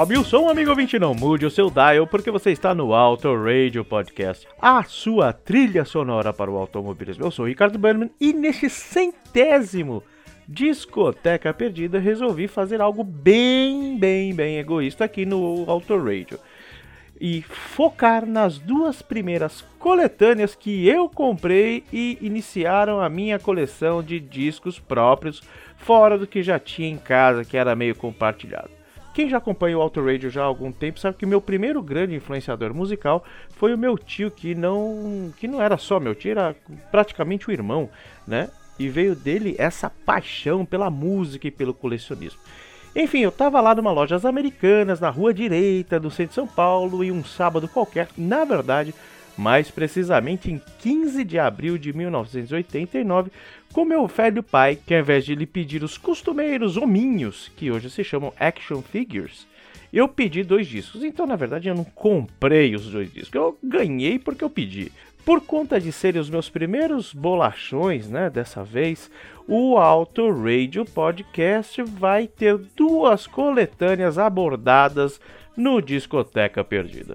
Sobe o som, amigo ouvinte, não mude o seu dial, porque você está no Auto Radio Podcast, a sua trilha sonora para o automobilismo. Eu sou o Ricardo Berman e neste centésimo Discoteca Perdida resolvi fazer algo bem, bem, bem egoísta aqui no Auto Radio. E focar nas duas primeiras coletâneas que eu comprei e iniciaram a minha coleção de discos próprios, fora do que já tinha em casa, que era meio compartilhado. Quem já acompanha o Auto Radio já há algum tempo sabe que meu primeiro grande influenciador musical foi o meu tio, que não, que não era só meu tio, era praticamente o irmão, né? E veio dele essa paixão pela música e pelo colecionismo. Enfim, eu tava lá numa lojas americanas, na rua direita do centro de São Paulo, em um sábado qualquer, na verdade, mais precisamente em 15 de abril de 1989, com meu velho pai, que ao invés de lhe pedir os costumeiros hominhos, que hoje se chamam action figures, eu pedi dois discos. Então, na verdade, eu não comprei os dois discos, eu ganhei porque eu pedi. Por conta de serem os meus primeiros bolachões, né, dessa vez, o Auto Radio Podcast vai ter duas coletâneas abordadas no Discoteca Perdida.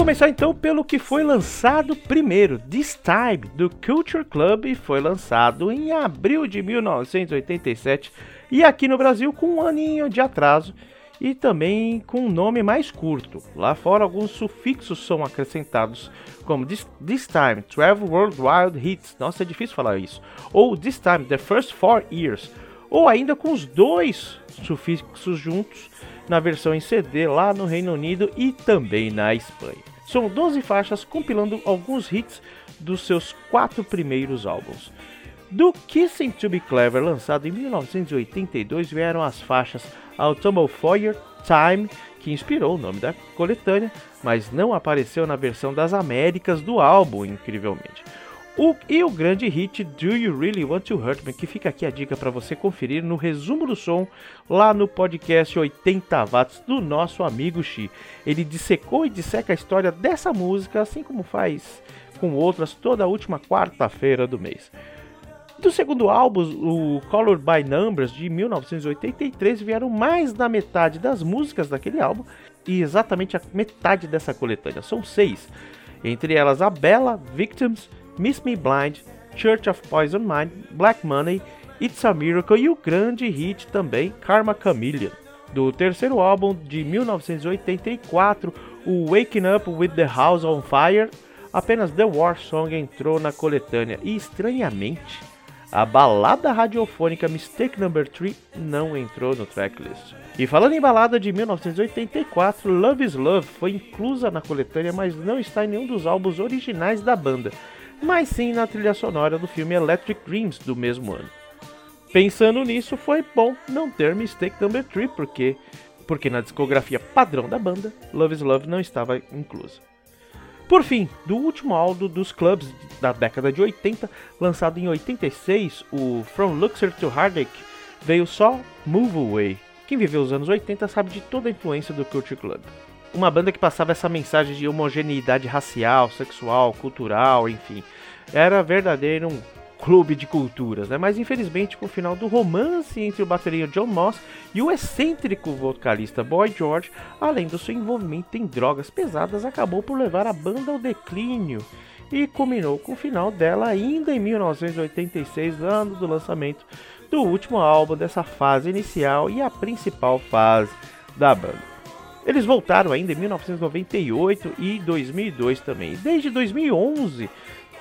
Começar então pelo que foi lançado primeiro, This Time, do Culture Club, e foi lançado em abril de 1987 e aqui no Brasil com um aninho de atraso e também com um nome mais curto. Lá fora alguns sufixos são acrescentados, como This, this Time, Travel Worldwide Hits, nossa é difícil falar isso, ou This Time, The First Four Years, ou ainda com os dois sufixos juntos na versão em CD lá no Reino Unido e também na Espanha. São 12 faixas compilando alguns hits dos seus quatro primeiros álbuns. Do Kissing to Be Clever, lançado em 1982, vieram as faixas Autumnal Fire, Time, que inspirou o nome da coletânea, mas não apareceu na versão das Américas do álbum, incrivelmente. O, e o grande hit Do You Really Want to Hurt Me, que fica aqui a dica para você conferir no resumo do som lá no podcast 80 watts do nosso amigo Xi. Ele dissecou e disseca a história dessa música, assim como faz com outras toda a última quarta-feira do mês. Do segundo álbum, o Colored by Numbers de 1983, vieram mais da metade das músicas daquele álbum e exatamente a metade dessa coletânea. São seis, entre elas a Bella, Victims, Miss Me Blind, Church of Poison Mind, Black Money, It's a Miracle e o grande hit também Karma Chameleon. Do terceiro álbum de 1984, o Waking Up with the House on Fire, apenas The War Song entrou na coletânea e estranhamente a balada radiofônica Mistake Number 3 não entrou no tracklist. E falando em balada de 1984, Love is Love foi inclusa na coletânea, mas não está em nenhum dos álbuns originais da banda, mas sim na trilha sonora do filme Electric Dreams do mesmo ano. Pensando nisso, foi bom não ter Mistake Number 3, porque, porque na discografia padrão da banda, Love is Love não estava inclusa. Por fim, do último álbum dos clubs da década de 80, lançado em 86, o From Luxor to Heartache, veio só Move Away. Quem viveu os anos 80 sabe de toda a influência do Culture Club. Uma banda que passava essa mensagem de homogeneidade racial, sexual, cultural, enfim. Era verdadeiro um clube de culturas, né? Mas infelizmente com o final do romance entre o bateria John Moss e o excêntrico vocalista Boy George, além do seu envolvimento em drogas pesadas, acabou por levar a banda ao declínio e culminou com o final dela ainda em 1986, ano do lançamento do último álbum dessa fase inicial e a principal fase da banda. Eles voltaram ainda em 1998 e 2002 também. Desde 2011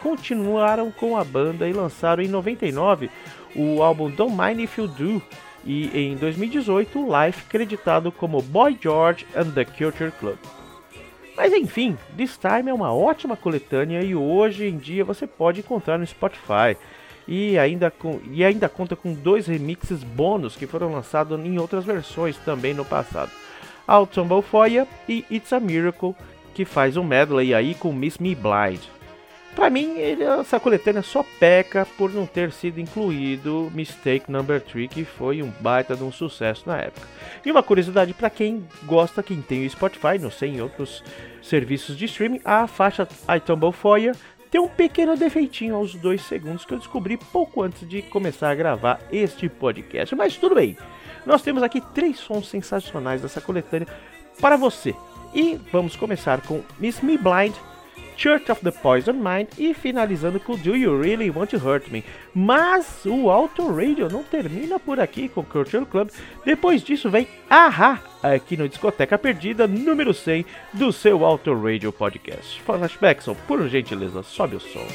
continuaram com a banda e lançaram em 99 o álbum Don't Mind If You Do e em 2018 o Life creditado como Boy George and the Culture Club. Mas enfim, This Time é uma ótima coletânea e hoje em dia você pode encontrar no Spotify. E ainda, com, e ainda conta com dois remixes bônus que foram lançados em outras versões também no passado. Ao Tumble Foya e It's a Miracle, que faz um medley aí com Miss Me Blind. Para mim, ele, essa coletânea só peca por não ter sido incluído Mistake Number 3, que foi um baita de um sucesso na época. E uma curiosidade para quem gosta, quem tem o Spotify, não sei em outros serviços de streaming, a faixa I Tumble Foya tem um pequeno defeitinho aos dois segundos que eu descobri pouco antes de começar a gravar este podcast. Mas tudo bem, nós temos aqui três sons sensacionais dessa coletânea para você. E vamos começar com Miss Me Blind, Church of the Poison Mind e finalizando com Do You Really Want to Hurt Me. Mas o Auto Radio não termina por aqui com Culture Club. Depois disso vem Aha aqui no Discoteca Perdida número 100 do seu Auto Radio Podcast. Flashbackson, por gentileza, sobe o som.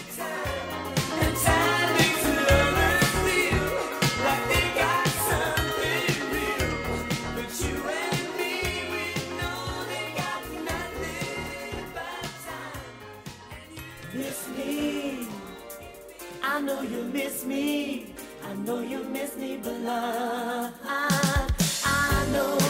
I know you miss me. I know you miss me, but love. I, I know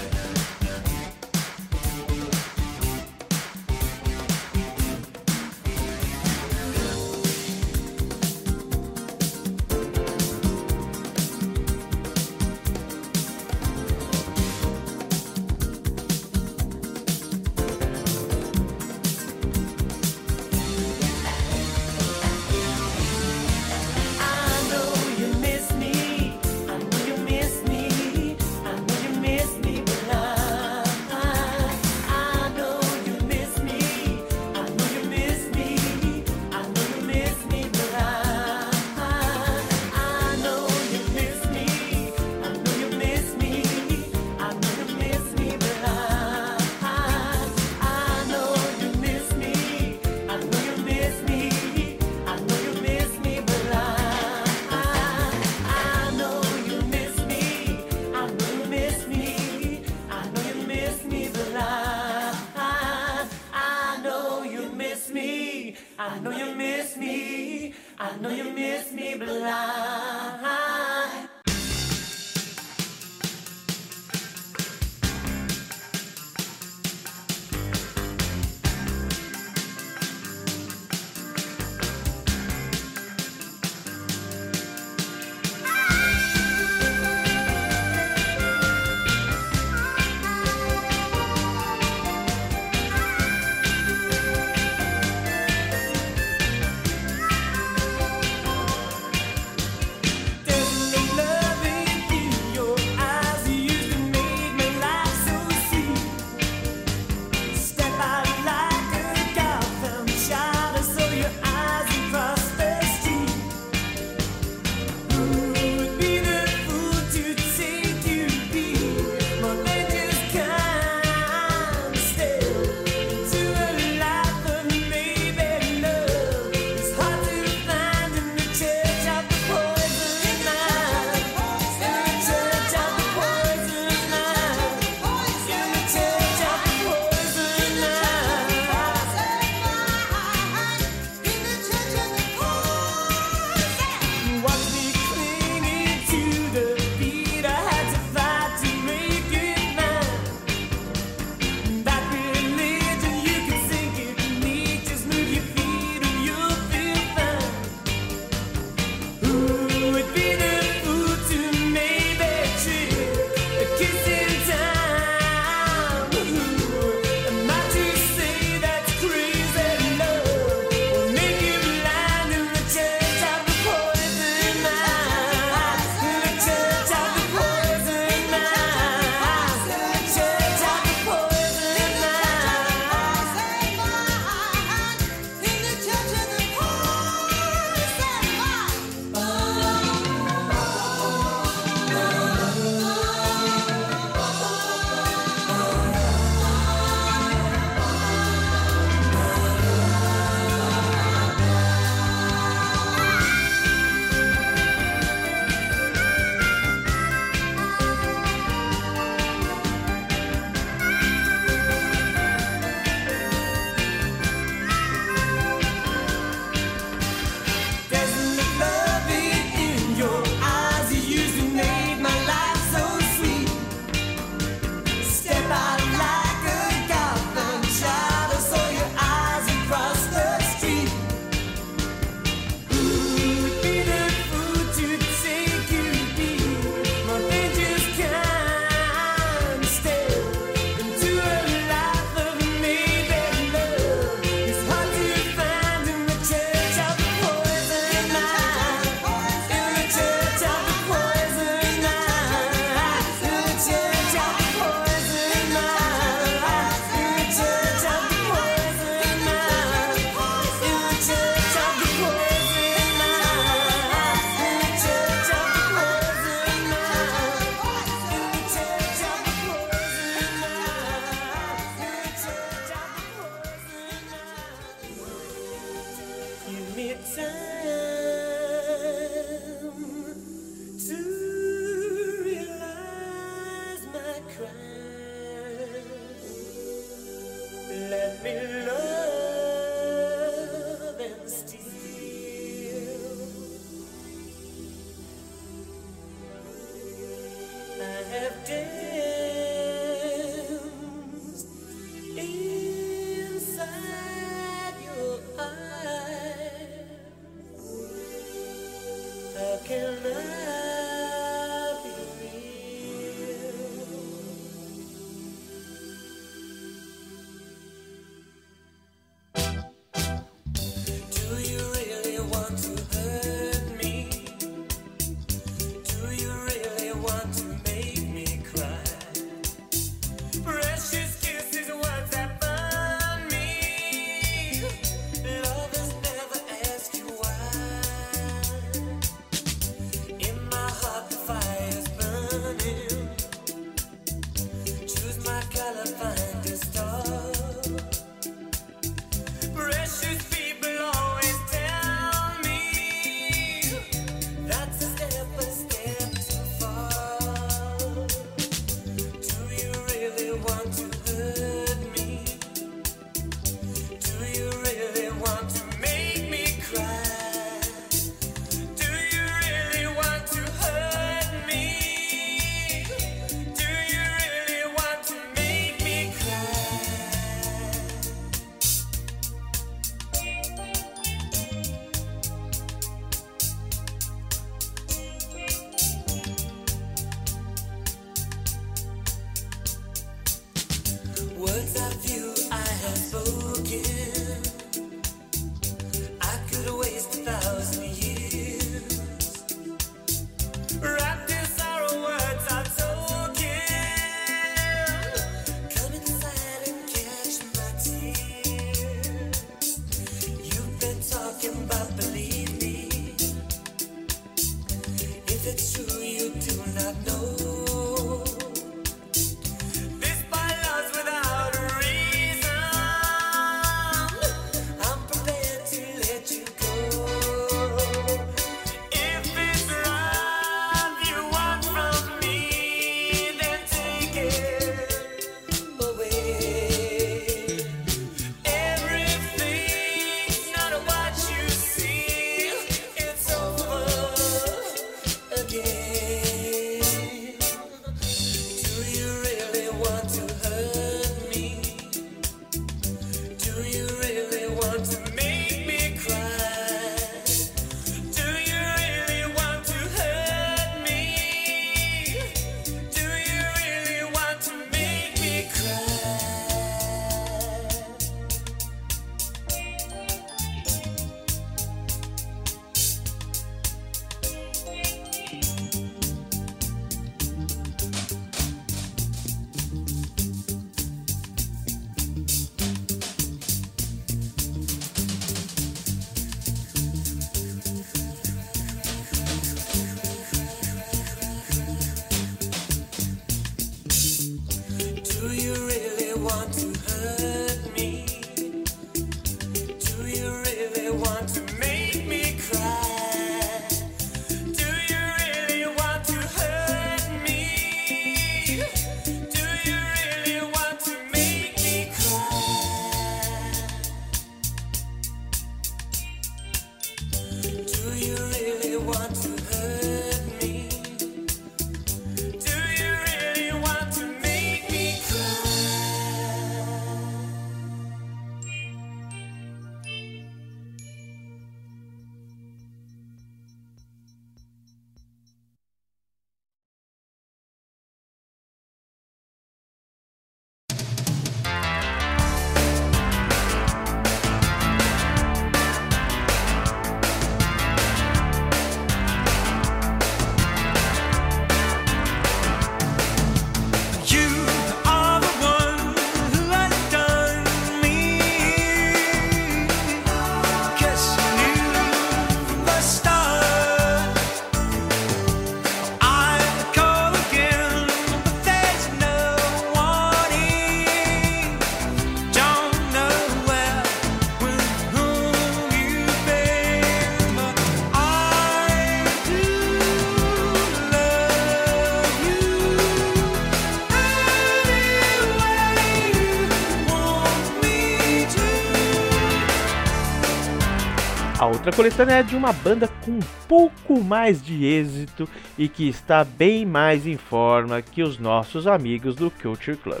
outra coletânea é de uma banda com um pouco mais de êxito e que está bem mais em forma que os nossos amigos do Culture Club.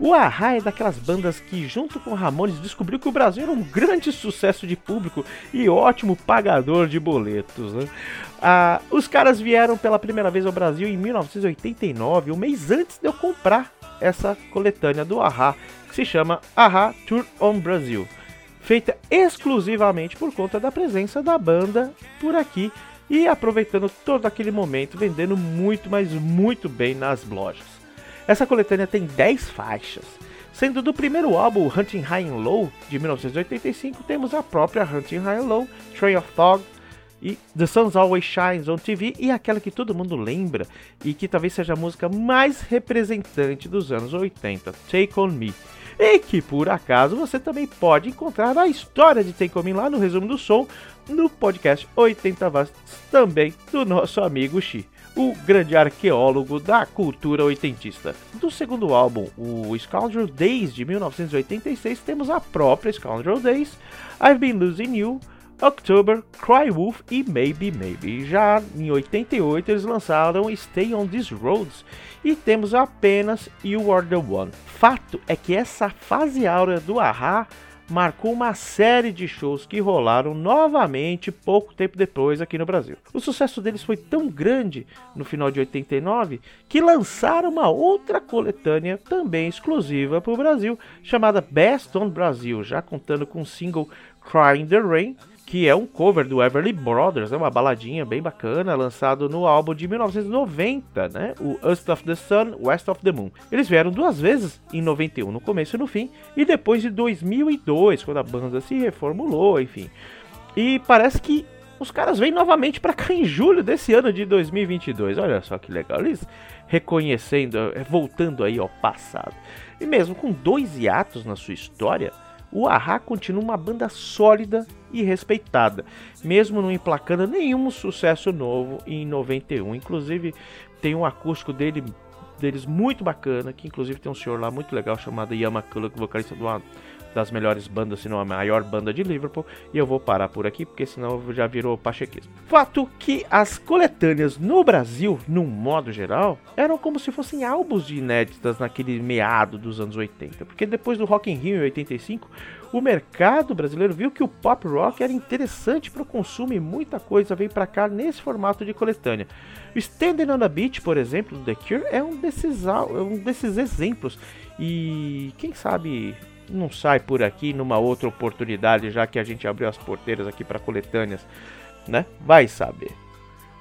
O Ahá é daquelas bandas que, junto com Ramones, descobriu que o Brasil era um grande sucesso de público e ótimo pagador de boletos. né? Ah, os caras vieram pela primeira vez ao Brasil em 1989, um mês antes de eu comprar essa coletânea do Ahá, que se chama Ahá Tour on Brasil feita exclusivamente por conta da presença da banda por aqui e aproveitando todo aquele momento, vendendo muito, mas muito bem nas lojas. Essa coletânea tem 10 faixas, sendo do primeiro álbum Hunting High and Low de 1985 temos a própria Hunting High and Low, Train of Thought e The Sun Always Shines on TV e aquela que todo mundo lembra e que talvez seja a música mais representante dos anos 80, Take On Me. E que por acaso você também pode encontrar a história de Me lá no resumo do som no podcast 80 Watts, também do nosso amigo Xi, o grande arqueólogo da cultura oitentista. Do segundo álbum, o Scoundrel Days de 1986, temos a própria Scoundrel Days, I've Been Losing You, October, Cry Wolf e Maybe Maybe. Já em 88 eles lançaram Stay on These Roads e temos apenas You Are the One. Fato é que essa fase áurea do Ahá marcou uma série de shows que rolaram novamente pouco tempo depois aqui no Brasil. O sucesso deles foi tão grande no final de 89 que lançaram uma outra coletânea também exclusiva para o Brasil, chamada Best on Brasil, já contando com o single Cry in the Rain que é um cover do Everly Brothers, é uma baladinha bem bacana, lançado no álbum de 1990, né? O East of the Sun, West of the Moon. Eles vieram duas vezes, em 91 no começo e no fim, e depois em 2002, quando a banda se reformulou, enfim. E parece que os caras vêm novamente para cá em julho desse ano de 2022. Olha só que legal, eles reconhecendo, eh, voltando aí ao passado. E mesmo com dois hiatos na sua história, o Ahá continua uma banda sólida e respeitada, mesmo não emplacando nenhum sucesso novo em 91. Inclusive, tem um acústico dele, deles muito bacana, que inclusive tem um senhor lá muito legal chamado Yamakula, vocalista de uma das melhores bandas, se não a maior banda de Liverpool, e eu vou parar por aqui porque senão já virou pachequismo. Fato que as coletâneas no Brasil, num modo geral, eram como se fossem álbuns de inéditas naquele meado dos anos 80, porque depois do Rock in Rio em 85, o mercado brasileiro viu que o pop rock era interessante para o consumo e muita coisa veio para cá nesse formato de coletânea. O Standing on the Beach, por exemplo, do The Cure, é um desses, é um desses exemplos. E quem sabe não sai por aqui numa outra oportunidade, já que a gente abriu as porteiras aqui para coletâneas, né? Vai saber.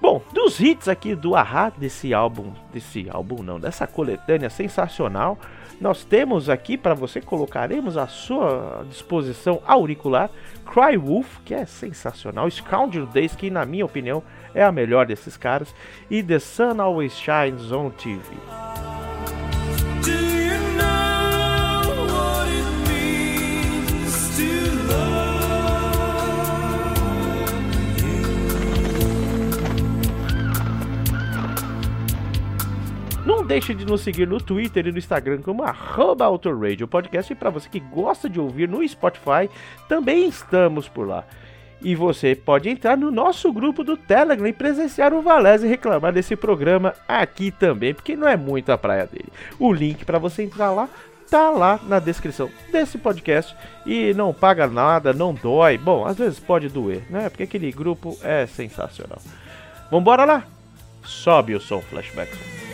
Bom, dos hits aqui do Ahá, desse álbum, desse álbum não, dessa coletânea sensacional, nós temos aqui para você, colocaremos à sua disposição auricular Cry Wolf, que é sensacional, Scoundrel Days, que na minha opinião é a melhor desses caras, e The Sun Always Shines on TV. Deixe de nos seguir no Twitter e no Instagram como arroba Autoradio Podcast. E para você que gosta de ouvir no Spotify, também estamos por lá. E você pode entrar no nosso grupo do Telegram e presenciar o Valese reclamar desse programa aqui também, porque não é muito a praia dele. O link para você entrar lá tá lá na descrição desse podcast e não paga nada, não dói. Bom, às vezes pode doer, né? Porque aquele grupo é sensacional. Vambora lá? Sobe o som flashback.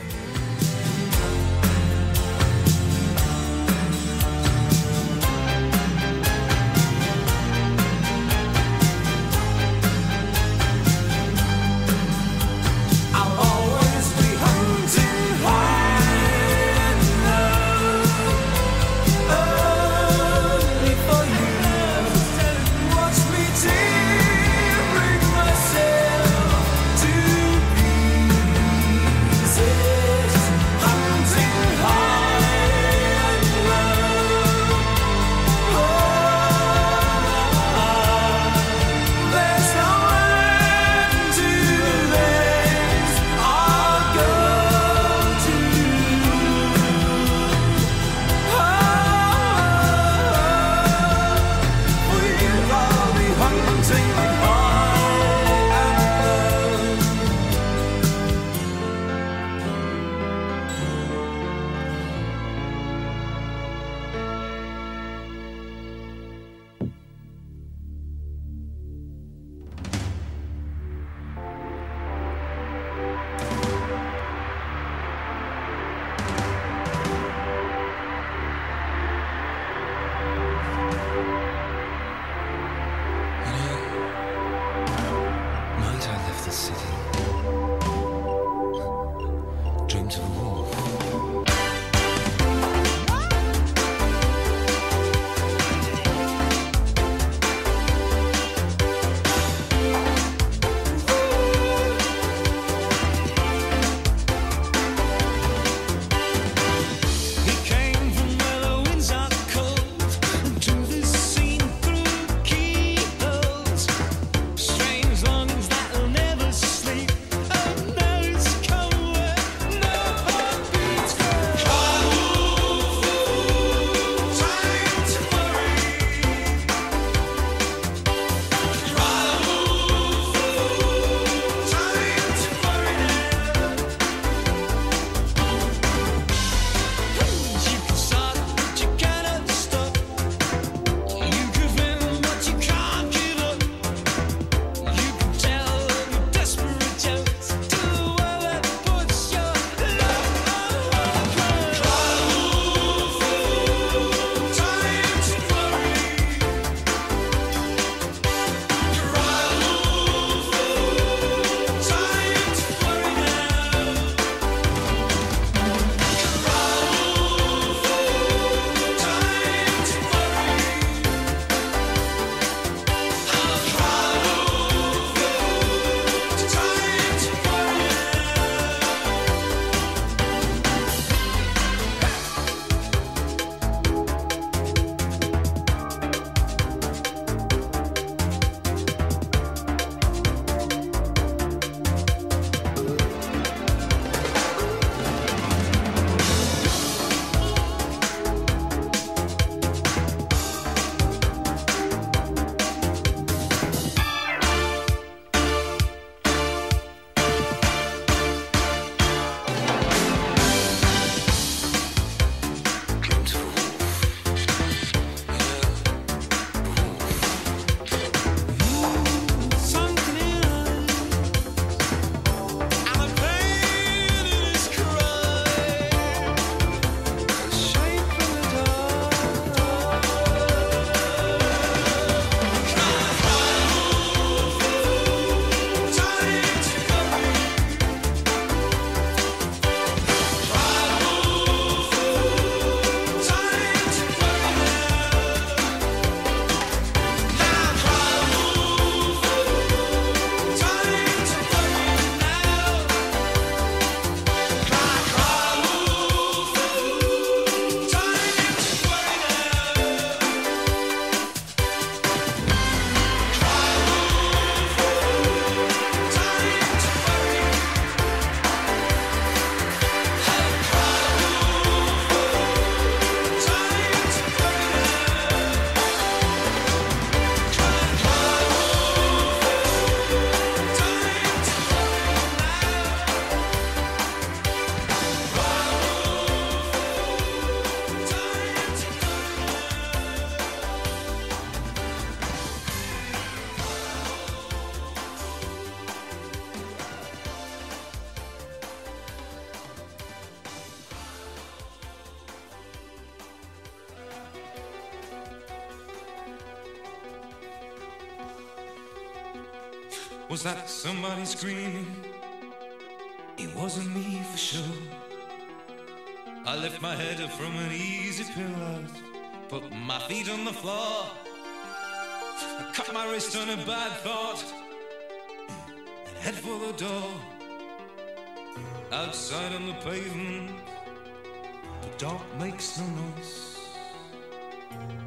Was that somebody screaming? It wasn't me for sure. I lift my head up from an easy pillow, put my feet on the floor. I cut my wrist on a bad thought and head for the door. Outside on the pavement, the dark makes no noise.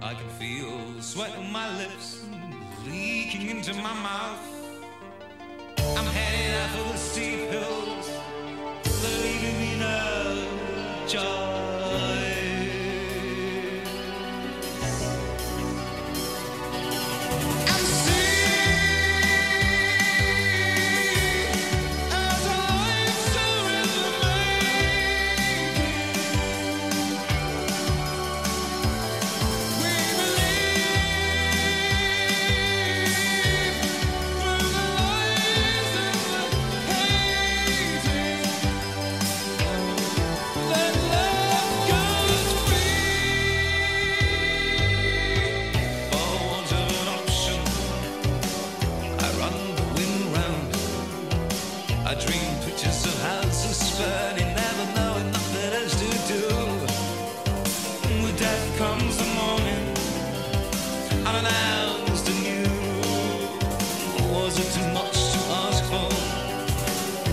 I can feel sweat on my lips leaking into my mouth of the steep hill. Dream pictures of houses burning, never knowing nothing else to do. With death comes the morning, unannounced and new. Was it too much to ask for?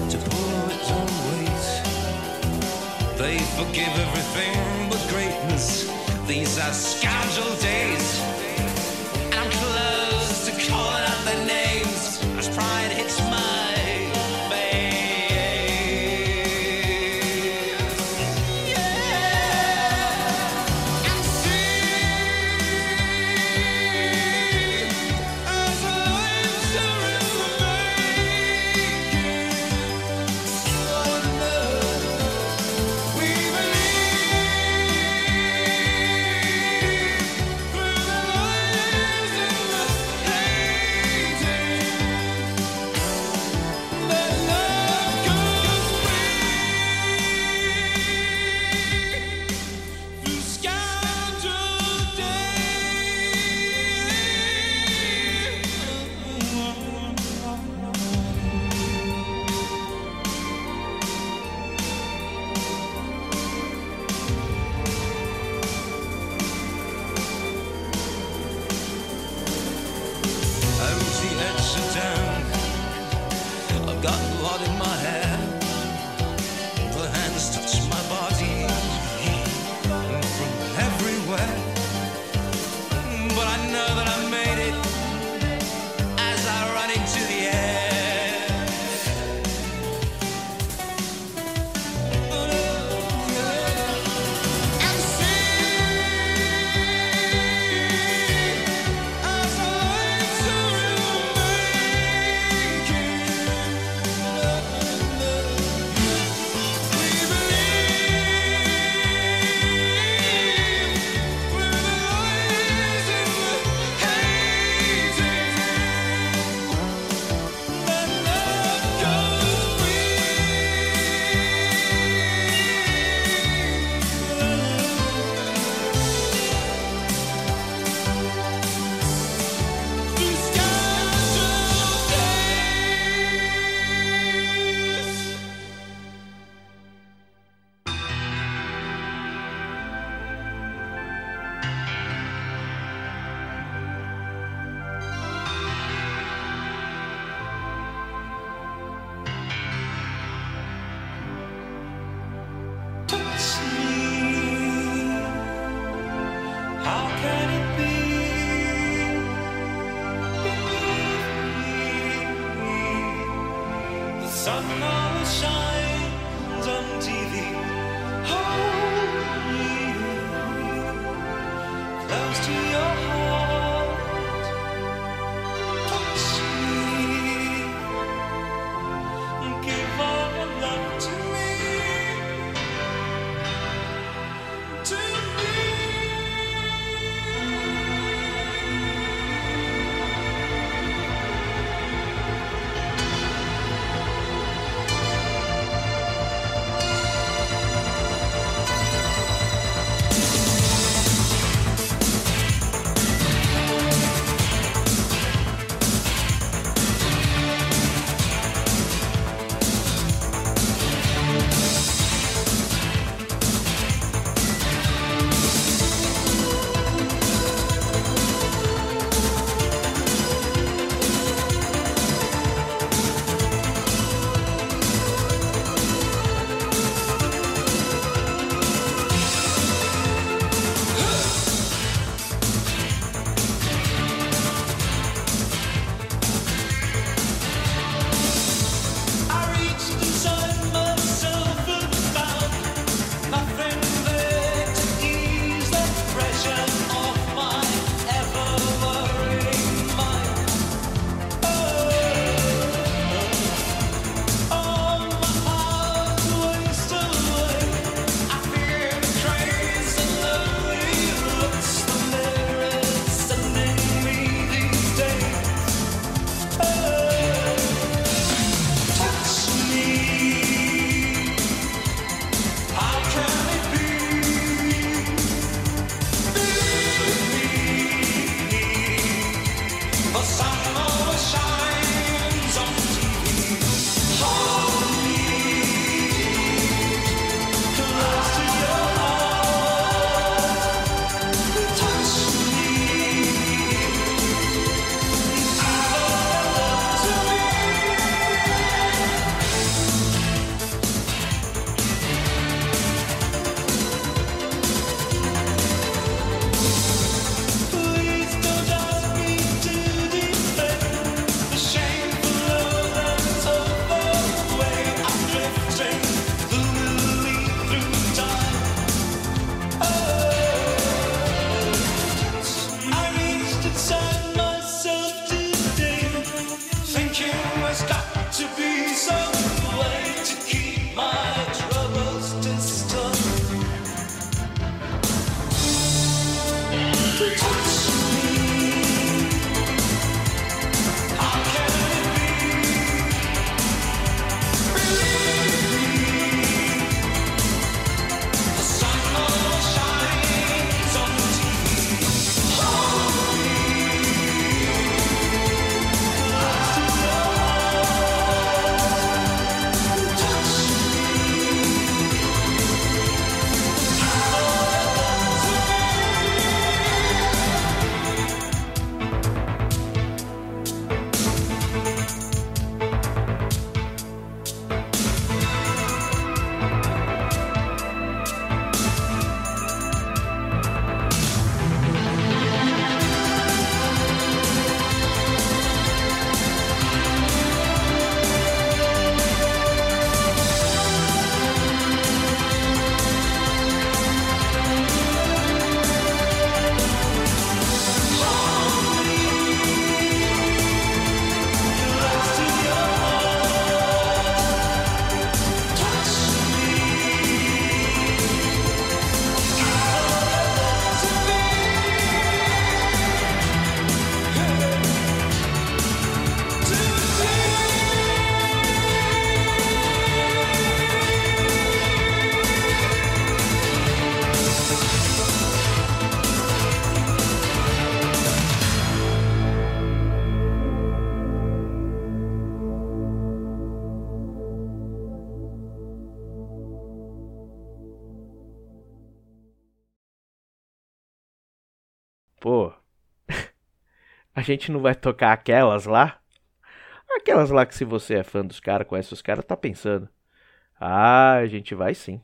To pull its own weight? They forgive everything but greatness. These are scoundrel days. Got blood in my hair. always got to be so. Pô, a gente não vai tocar aquelas lá? Aquelas lá que se você é fã dos caras, conhece os caras, tá pensando. Ah, a gente vai sim.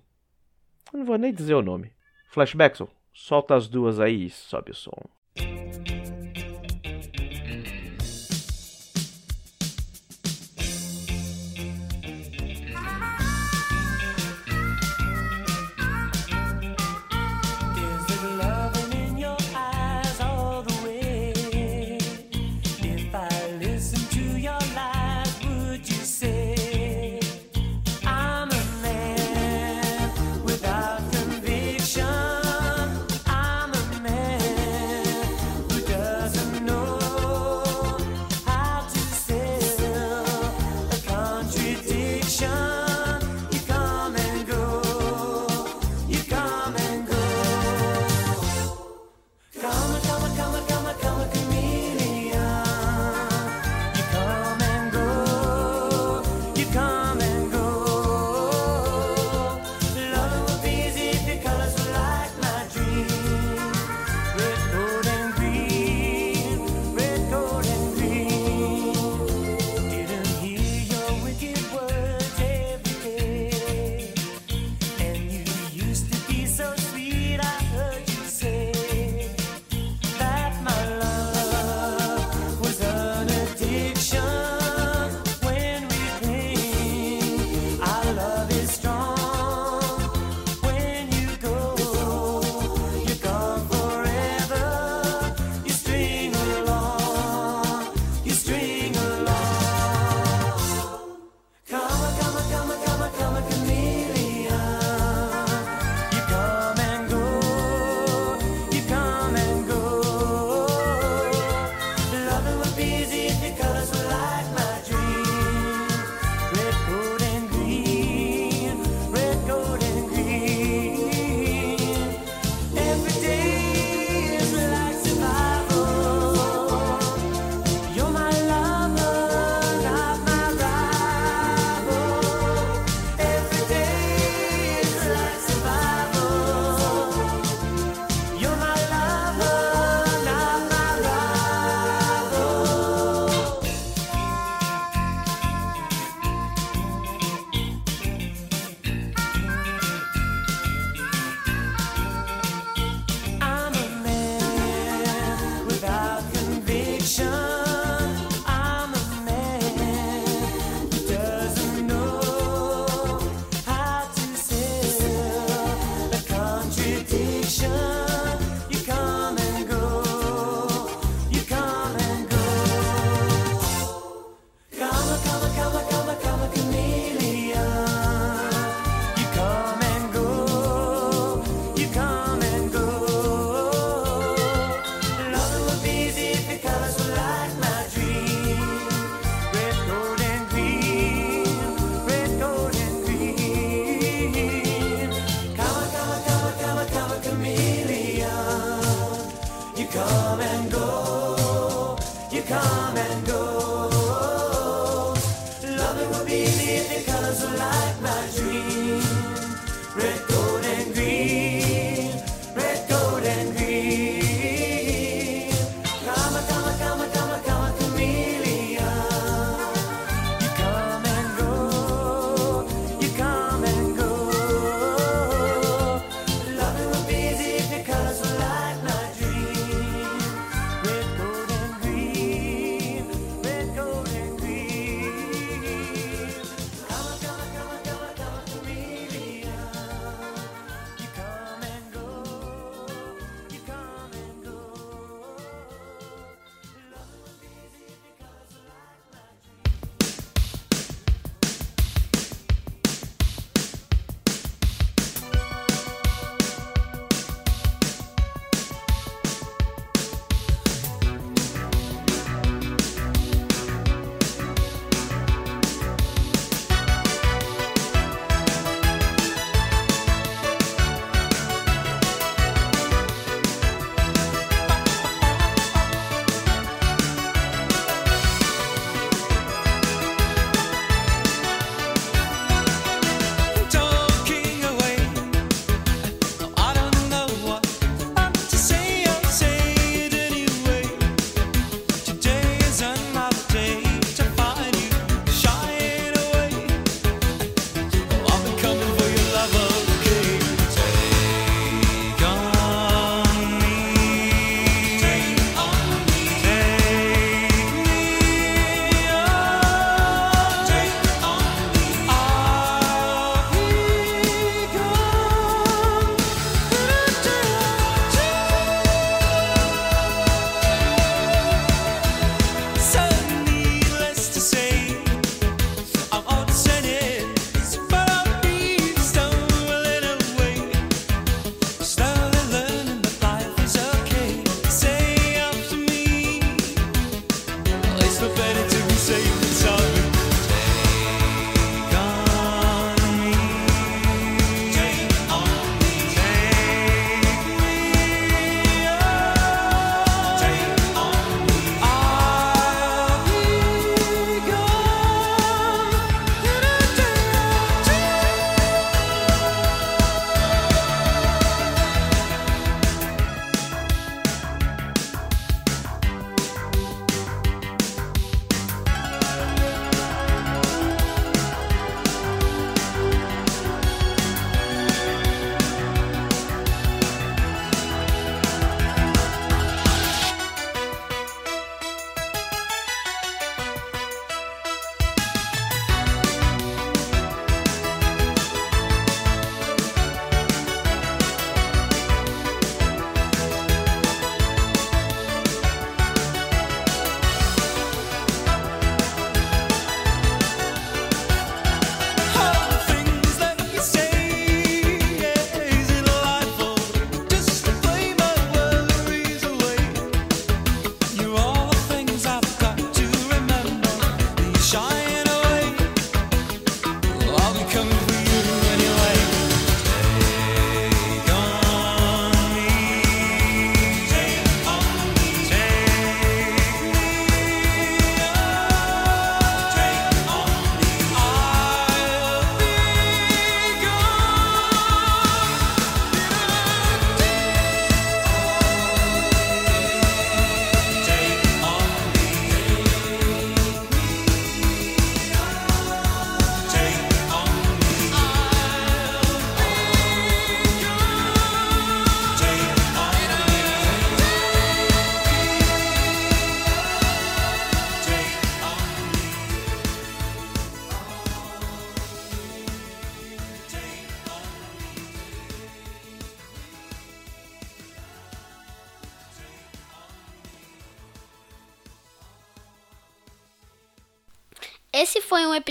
Eu não vou nem dizer o nome. Flashbackson, solta as duas aí e sobe o som.